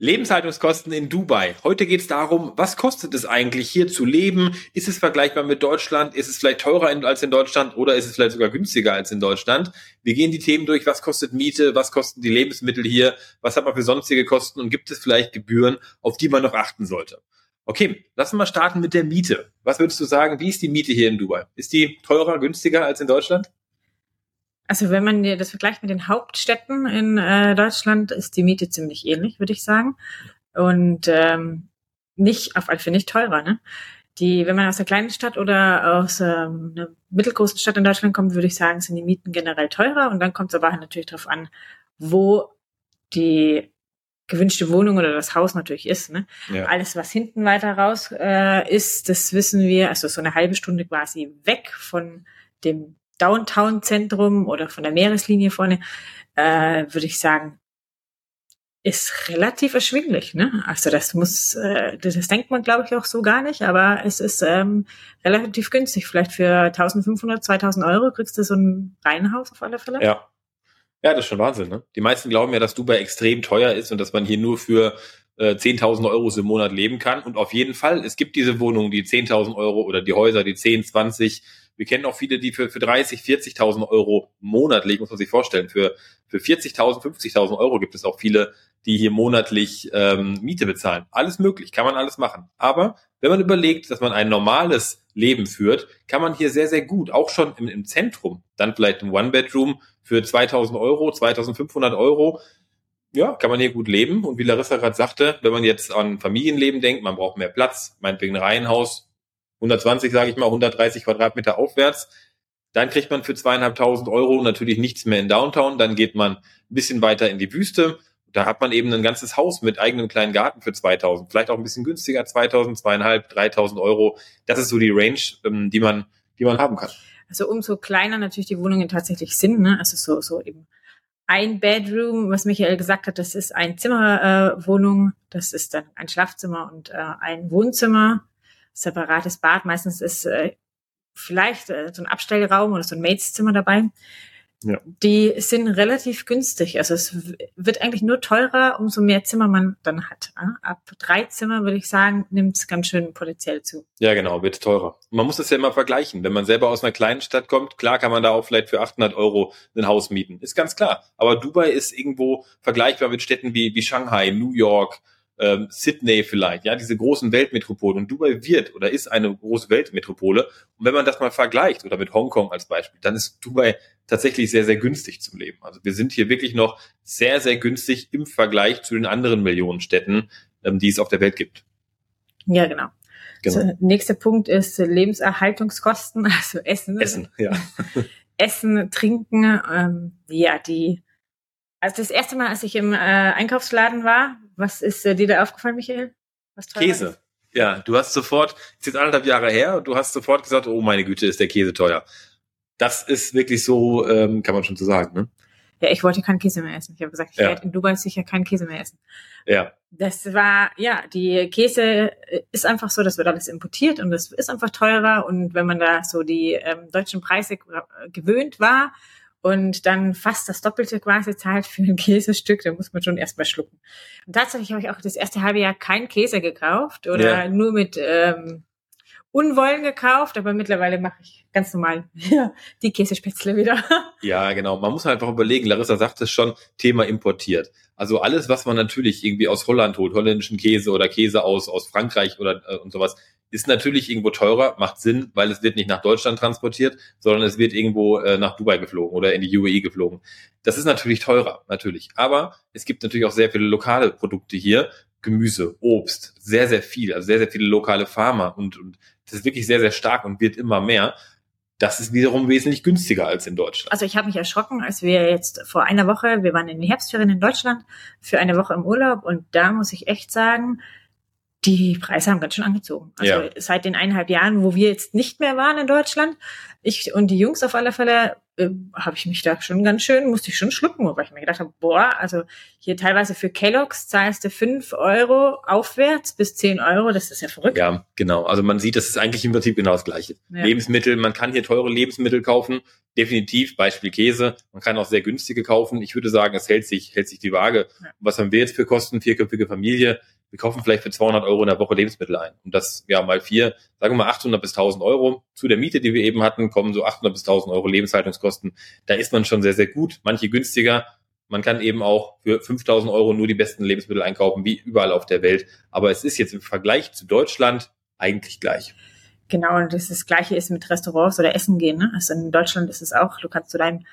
Lebenshaltungskosten in Dubai. Heute geht es darum, was kostet es eigentlich hier zu leben? Ist es vergleichbar mit Deutschland? Ist es vielleicht teurer als in Deutschland oder ist es vielleicht sogar günstiger als in Deutschland? Wir gehen die Themen durch, was kostet Miete, was kosten die Lebensmittel hier, was hat man für sonstige Kosten und gibt es vielleicht Gebühren, auf die man noch achten sollte? Okay, lassen wir starten mit der Miete. Was würdest du sagen, wie ist die Miete hier in Dubai? Ist die teurer, günstiger als in Deutschland? Also wenn man das vergleicht mit den Hauptstädten in äh, Deutschland, ist die Miete ziemlich ähnlich, würde ich sagen. Und ähm, nicht, auf alle Fälle nicht teurer. Ne? Die, wenn man aus einer kleinen Stadt oder aus ähm, einer mittelgroßen Stadt in Deutschland kommt, würde ich sagen, sind die Mieten generell teurer. Und dann kommt es aber natürlich darauf an, wo die gewünschte Wohnung oder das Haus natürlich ist. Ne? Ja. Alles, was hinten weiter raus äh, ist, das wissen wir, also so eine halbe Stunde quasi weg von dem Downtown-Zentrum oder von der Meereslinie vorne, äh, würde ich sagen, ist relativ erschwinglich. Ne? Also das muss, äh, das, denkt man, glaube ich, auch so gar nicht, aber es ist ähm, relativ günstig. Vielleicht für 1500, 2000 Euro kriegst du so ein Reihenhaus auf alle Fälle. Ja. Ja, das ist schon Wahnsinn. Ne? Die meisten glauben ja, dass Dubai extrem teuer ist und dass man hier nur für äh, 10.000 Euro im Monat leben kann. Und auf jeden Fall, es gibt diese Wohnungen, die 10.000 Euro oder die Häuser, die 10, 20, wir kennen auch viele, die für, für 30, 40.000 Euro monatlich, muss man sich vorstellen, für, für 40.000, 50.000 Euro gibt es auch viele, die hier monatlich ähm, Miete bezahlen. Alles möglich, kann man alles machen. Aber wenn man überlegt, dass man ein normales Leben führt, kann man hier sehr, sehr gut, auch schon im, im Zentrum, dann vielleicht ein One-Bedroom für 2.000 Euro, 2.500 Euro, ja, kann man hier gut leben. Und wie Larissa gerade sagte, wenn man jetzt an Familienleben denkt, man braucht mehr Platz, meinetwegen ein Reihenhaus, 120, sage ich mal, 130 Quadratmeter aufwärts. Dann kriegt man für zweieinhalbtausend Euro natürlich nichts mehr in Downtown. Dann geht man ein bisschen weiter in die Wüste. Da hat man eben ein ganzes Haus mit eigenem kleinen Garten für 2000. Vielleicht auch ein bisschen günstiger, 2000, zweieinhalb, 3000 Euro. Das ist so die Range, ähm, die man, die man haben kann. Also umso kleiner natürlich die Wohnungen tatsächlich sind. Ne? Also so, so eben ein Bedroom, was Michael gesagt hat, das ist ein Zimmerwohnung. Äh, das ist dann ein Schlafzimmer und äh, ein Wohnzimmer separates Bad. Meistens ist äh, vielleicht äh, so ein Abstellraum oder so ein Maidszimmer dabei. Ja. Die sind relativ günstig. Also es wird eigentlich nur teurer, umso mehr Zimmer man dann hat. Ab drei Zimmer, würde ich sagen, nimmt es ganz schön potenziell zu. Ja, genau, wird teurer. Man muss das ja immer vergleichen. Wenn man selber aus einer kleinen Stadt kommt, klar kann man da auch vielleicht für 800 Euro ein Haus mieten. Ist ganz klar. Aber Dubai ist irgendwo vergleichbar mit Städten wie, wie Shanghai, New York, ähm, Sydney vielleicht, ja, diese großen Weltmetropolen. Und Dubai wird oder ist eine große Weltmetropole. Und wenn man das mal vergleicht oder mit Hongkong als Beispiel, dann ist Dubai tatsächlich sehr, sehr günstig zum Leben. Also wir sind hier wirklich noch sehr, sehr günstig im Vergleich zu den anderen Millionenstädten, ähm, die es auf der Welt gibt. Ja, genau. genau. Also, nächster Punkt ist Lebenserhaltungskosten, also Essen. Essen, ja. Essen, Trinken, ähm, ja, die also das erste Mal, als ich im äh, Einkaufsladen war, was ist äh, dir da aufgefallen, Michael? Käse. Ist? Ja, du hast sofort, ist jetzt anderthalb Jahre her, du hast sofort gesagt, oh meine Güte, ist der Käse teuer. Das ist wirklich so, ähm, kann man schon so sagen, ne? Ja, ich wollte keinen Käse mehr essen. Ich habe gesagt, ich ja. werde in Dubai sicher keinen Käse mehr essen. Ja. Das war, ja, die Käse ist einfach so, das wird alles importiert und das ist einfach teurer. Und wenn man da so die ähm, deutschen Preise gewöhnt war, und dann fast das Doppelte quasi zahlt für ein Käsestück, da muss man schon erstmal schlucken. Und tatsächlich habe ich auch das erste halbe Jahr keinen Käse gekauft oder ja. nur mit ähm, Unwollen gekauft, aber mittlerweile mache ich ganz normal ja, die Käsespätzle wieder. Ja, genau. Man muss einfach überlegen, Larissa sagt es schon, Thema importiert. Also alles, was man natürlich irgendwie aus Holland holt, holländischen Käse oder Käse aus, aus Frankreich oder äh, und sowas, ist natürlich irgendwo teurer, macht Sinn, weil es wird nicht nach Deutschland transportiert, sondern es wird irgendwo äh, nach Dubai geflogen oder in die UAE geflogen. Das ist natürlich teurer, natürlich. Aber es gibt natürlich auch sehr viele lokale Produkte hier. Gemüse, Obst, sehr, sehr viel, also sehr, sehr viele lokale Farmer und, und das ist wirklich sehr, sehr stark und wird immer mehr. Das ist wiederum wesentlich günstiger als in Deutschland. Also ich habe mich erschrocken, als wir jetzt vor einer Woche, wir waren in den Herbstferien in Deutschland für eine Woche im Urlaub und da muss ich echt sagen, die Preise haben ganz schön angezogen. Also Ja. seit den eineinhalb Jahren, wo wir jetzt nicht mehr waren in Deutschland, ich und die Jungs auf alle Fälle, äh, habe ich mich da schon ganz schön, musste ich schon schlucken, weil ich mir gedacht habe, boah, also hier teilweise für Kelloggs zahlst du fünf Euro aufwärts bis zehn Euro, das ist ja verrückt. Ja, genau. Also man sieht, das ist eigentlich im Prinzip genau das Gleiche. Ja. Lebensmittel, man kann hier teure Lebensmittel kaufen, definitiv, Beispiel Käse. Man kann auch sehr günstige kaufen. Ich würde sagen, es hält sich, hält sich die Waage. Ja. Was haben wir jetzt für Kosten? Vierköpfige Familie. Wir kaufen vielleicht für 200 Euro in der Woche Lebensmittel ein. Und das, ja, mal vier, sagen wir mal 800 bis 1000 Euro. Zu der Miete, die wir eben hatten, kommen so 800 bis 1000 Euro Lebenshaltungskosten. Da ist man schon sehr, sehr gut. Manche günstiger. Man kann eben auch für 5000 Euro nur die besten Lebensmittel einkaufen, wie überall auf der Welt. Aber es ist jetzt im Vergleich zu Deutschland eigentlich gleich. Genau, und das, das Gleiche ist mit Restaurants oder Essen gehen. Ne? Also in Deutschland ist es auch, du kannst zu deinem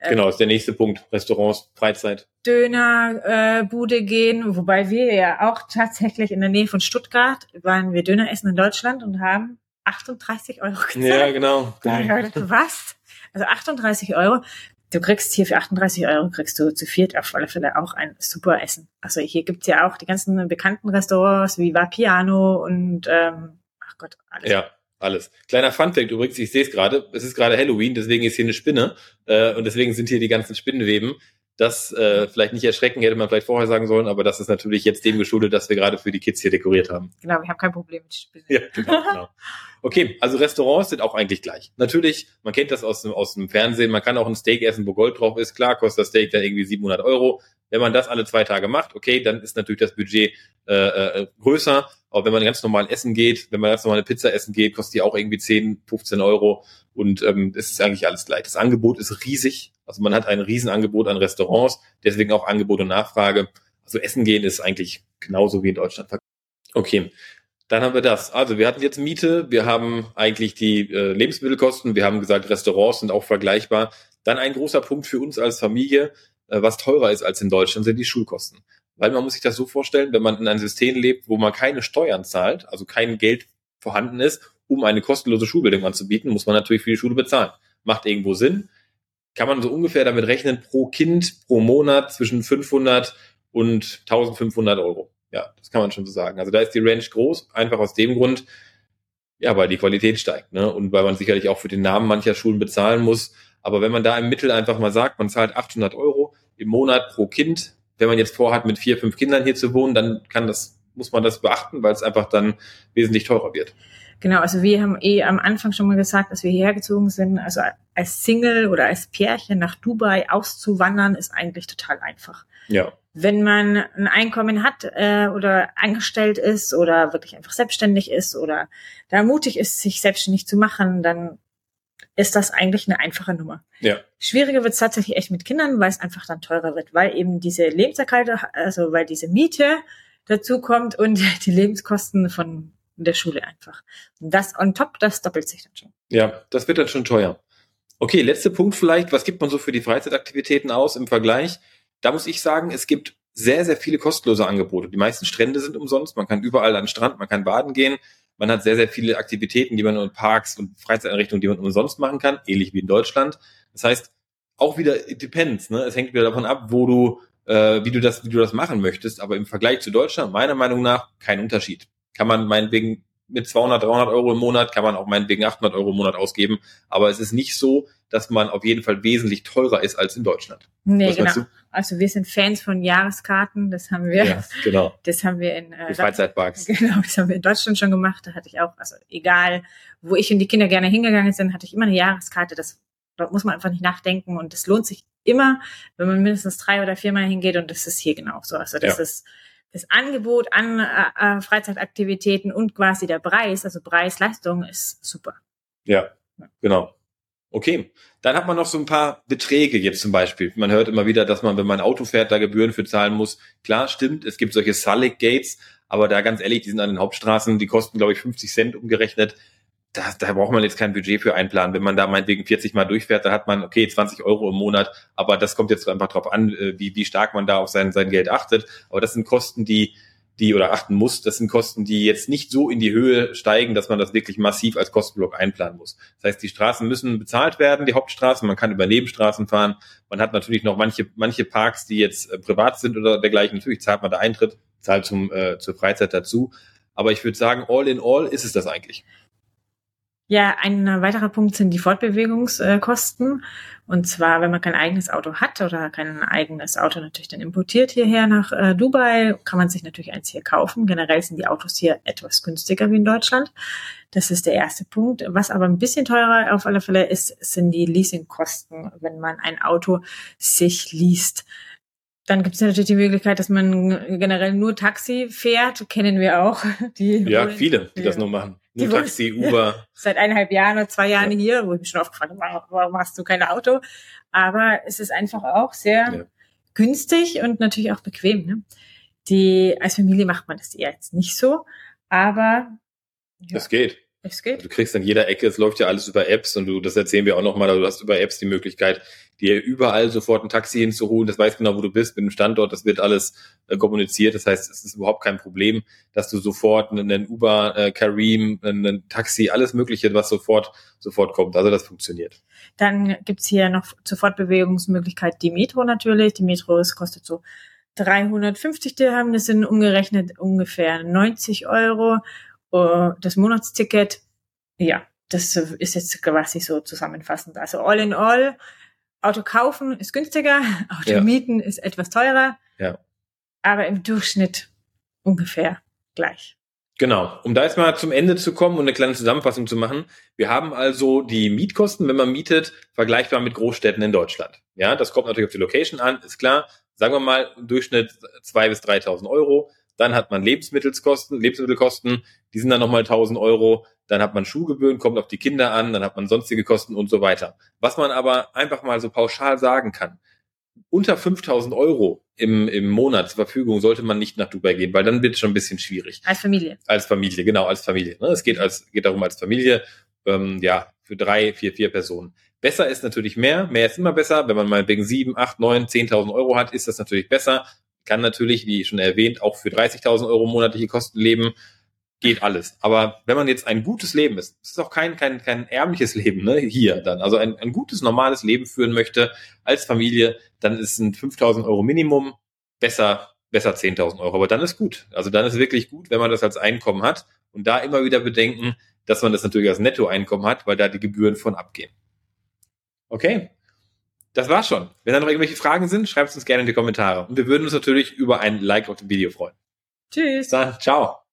Genau, ist der nächste Punkt. Restaurants, Freizeit. Dönerbude äh, Bude gehen, wobei wir ja auch tatsächlich in der Nähe von Stuttgart waren wir Döner essen in Deutschland und haben 38 Euro gezahlt. Ja, genau. Gedacht, was? Also 38 Euro. Du kriegst hier für 38 Euro kriegst du zu viert auf alle Fälle auch ein super Essen. Also hier gibt's ja auch die ganzen bekannten Restaurants wie Vapiano und ähm, ach Gott, alles. Ja, alles. Kleiner Funfact übrigens, ich sehe es gerade, es ist gerade Halloween, deswegen ist hier eine Spinne äh, und deswegen sind hier die ganzen Spinnenweben. Das äh, vielleicht nicht erschrecken, hätte man vielleicht vorher sagen sollen, aber das ist natürlich jetzt dem geschuldet, dass wir gerade für die Kids hier dekoriert haben. Genau, wir haben kein Problem mit Spinnen. Ja, genau, genau. Okay, also Restaurants sind auch eigentlich gleich. Natürlich, man kennt das aus dem, aus dem Fernsehen, man kann auch ein Steak essen, wo Gold drauf ist. Klar, kostet das Steak dann irgendwie 700 Euro. Wenn man das alle zwei Tage macht, okay, dann ist natürlich das Budget äh, äh, größer. Aber wenn man ganz normal essen geht, wenn man ganz normal eine Pizza essen geht, kostet die auch irgendwie 10, 15 Euro. Und ähm, es ist eigentlich alles gleich. Das Angebot ist riesig. Also man hat ein Riesenangebot an Restaurants, deswegen auch Angebot und Nachfrage. Also Essen gehen ist eigentlich genauso wie in Deutschland. Okay, dann haben wir das. Also wir hatten jetzt Miete, wir haben eigentlich die äh, Lebensmittelkosten, wir haben gesagt, Restaurants sind auch vergleichbar. Dann ein großer Punkt für uns als Familie, was teurer ist als in Deutschland, sind die Schulkosten. Weil man muss sich das so vorstellen, wenn man in einem System lebt, wo man keine Steuern zahlt, also kein Geld vorhanden ist, um eine kostenlose Schulbildung anzubieten, muss man natürlich für die Schule bezahlen. Macht irgendwo Sinn. Kann man so ungefähr damit rechnen, pro Kind, pro Monat zwischen 500 und 1500 Euro. Ja, das kann man schon so sagen. Also da ist die Range groß, einfach aus dem Grund, ja, weil die Qualität steigt, ne? Und weil man sicherlich auch für den Namen mancher Schulen bezahlen muss. Aber wenn man da im Mittel einfach mal sagt, man zahlt 800 Euro im Monat pro Kind, wenn man jetzt vorhat, mit vier, fünf Kindern hier zu wohnen, dann kann das, muss man das beachten, weil es einfach dann wesentlich teurer wird. Genau, also wir haben eh am Anfang schon mal gesagt, dass wir hierher gezogen sind. Also als Single oder als Pärchen nach Dubai auszuwandern, ist eigentlich total einfach. Ja. Wenn man ein Einkommen hat äh, oder angestellt ist oder wirklich einfach selbstständig ist oder da mutig ist, sich selbstständig zu machen, dann ist das eigentlich eine einfache Nummer. Ja. Schwieriger wird es tatsächlich echt mit Kindern, weil es einfach dann teurer wird, weil eben diese Lebenserhalte, also weil diese Miete dazu kommt und die Lebenskosten von der Schule einfach. Und das on top, das doppelt sich dann schon. Ja, das wird dann schon teuer. Okay, letzter Punkt vielleicht. Was gibt man so für die Freizeitaktivitäten aus im Vergleich? Da muss ich sagen, es gibt sehr, sehr viele kostenlose Angebote. Die meisten Strände sind umsonst. Man kann überall an den Strand, man kann baden gehen. Man hat sehr, sehr viele Aktivitäten, die man in Parks und Freizeiteinrichtungen, die man umsonst machen kann, ähnlich wie in Deutschland. Das heißt, auch wieder it depends. Ne? Es hängt wieder davon ab, wo du, äh, wie du das, wie du das machen möchtest. Aber im Vergleich zu Deutschland, meiner Meinung nach, kein Unterschied. Kann man meinetwegen mit 200, 300 Euro im Monat, kann man auch meinetwegen 800 Euro im Monat ausgeben. Aber es ist nicht so, dass man auf jeden Fall wesentlich teurer ist als in Deutschland. Nee, Was genau. Also wir sind Fans von Jahreskarten. Das haben wir, Ja, genau. das haben wir in äh, Die Freizeitparks. Genau, das haben wir in Deutschland schon gemacht. Da hatte ich auch, also egal, wo ich und die Kinder gerne hingegangen sind, hatte ich immer eine Jahreskarte. Das dort muss man einfach nicht nachdenken und das lohnt sich immer, wenn man mindestens drei oder viermal hingeht und das ist hier genauso. Also das Ja. ist das Angebot an äh, äh, Freizeitaktivitäten und quasi der Preis, also Preis-Leistung ist super. Ja, genau. Okay, dann hat man noch so ein paar Beträge jetzt zum Beispiel. Man hört immer wieder, dass man, wenn man ein Auto fährt, da Gebühren für zahlen muss. Klar, stimmt, es gibt solche Sulic Gates, aber da ganz ehrlich, die sind an den Hauptstraßen, die kosten, glaube ich, 50 Cent umgerechnet. Da, da braucht man jetzt kein Budget für einplanen. Wenn man da meinetwegen 40 Mal durchfährt, dann hat man, okay, 20 Euro im Monat, aber das kommt jetzt einfach drauf an, äh, wie, wie stark man da auf sein, sein Geld achtet. Aber das sind Kosten, die, die oder achten muss, das sind Kosten, die jetzt nicht so in die Höhe steigen, dass man das wirklich massiv als Kostenblock einplanen muss. Das heißt, die Straßen müssen bezahlt werden, die Hauptstraßen, man kann über Nebenstraßen fahren. Man hat natürlich noch manche, manche Parks, die jetzt äh, privat sind oder dergleichen. Natürlich zahlt man da Eintritt, zahlt zum, äh, zur Freizeit dazu. Aber ich würde sagen, all in all ist es das eigentlich. Ja, ein weiterer Punkt sind die Fortbewegungskosten. Und zwar, wenn man kein eigenes Auto hat oder kein eigenes Auto natürlich dann importiert hierher nach äh, Dubai, kann man sich natürlich eins hier kaufen. Generell sind die Autos hier etwas günstiger wie in Deutschland. Das ist der erste Punkt. Was aber ein bisschen teurer auf alle Fälle ist, sind die Leasingkosten, wenn man ein Auto sich liest. Dann gibt es natürlich die Möglichkeit, dass man generell nur Taxi fährt. Kennen wir auch. Die ja, viele, die das nur machen. Nur Taxi, Uber. Seit eineinhalb Jahren oder zwei Jahren ja. hier, wo ich mich schon aufgefragt habe, warum hast du kein Auto? Aber es ist einfach auch sehr ja. günstig und natürlich auch bequem. Ne? Die, als Familie macht man das eher jetzt nicht so, aber ja. Es geht. Es geht. Du kriegst an jeder Ecke, es läuft ja alles über Apps und du, das erzählen wir auch nochmal, also du hast über Apps die Möglichkeit, dir überall sofort ein Taxi hinzuholen, das weiß genau, wo du bist, mit dem Standort, das wird alles äh, kommuniziert, das heißt, es ist überhaupt kein Problem, dass du sofort einen Uber, äh, Kareem, ein Taxi, alles mögliche, was sofort, sofort kommt, also das funktioniert. Dann gibt's hier noch zur Fortbewegungsmöglichkeit die Metro natürlich, die Metro ist, kostet so 350 Dirham, das sind umgerechnet ungefähr 90 Euro Uh, das Monatsticket, ja, das ist jetzt quasi so zusammenfassend. Also all in all, Auto kaufen ist günstiger, Auto ja. mieten ist etwas teurer, ja. aber im Durchschnitt ungefähr gleich. Genau. Um da jetzt mal zum Ende zu kommen und eine kleine Zusammenfassung zu machen. Wir haben also die Mietkosten, wenn man mietet, vergleichbar mit Großstädten in Deutschland. Ja, das kommt natürlich auf die Location an, ist klar. Sagen wir mal im Durchschnitt zwei bis 3.000 Euro. Dann hat man Lebensmittelkosten, Lebensmittelkosten, die sind dann nochmal 1000 Euro. Dann hat man Schuhgebühren, kommt auf die Kinder an, dann hat man sonstige Kosten und so weiter. Was man aber einfach mal so pauschal sagen kann, unter 5000 Euro im, im Monat zur Verfügung sollte man nicht nach Dubai gehen, weil dann wird es schon ein bisschen schwierig. Als Familie. Als Familie, genau, als Familie. Ne? Es geht, als, geht darum als Familie, ähm, ja, für drei, vier, vier Personen. Besser ist natürlich mehr. Mehr ist immer besser. Wenn man mal wegen sieben, acht, neun, zehntausend Euro hat, ist das natürlich besser kann natürlich, wie schon erwähnt, auch für 30.000 Euro monatliche Kosten leben. Geht alles. Aber wenn man jetzt ein gutes Leben ist, es ist auch kein, kein, kein ärmliches Leben, ne, hier dann, also ein, ein gutes, normales Leben führen möchte als Familie, dann ist ein 5.000 Euro Minimum besser, besser 10.000 Euro. Aber dann ist gut. Also dann ist wirklich gut, wenn man das als Einkommen hat und da immer wieder bedenken, dass man das natürlich als Nettoeinkommen hat, weil da die Gebühren von abgehen. Okay, das war's schon. Wenn da noch irgendwelche Fragen sind, schreibt es uns gerne in die Kommentare. Und wir würden uns natürlich über ein Like auf dem Video freuen. Tschüss. Dann, ciao.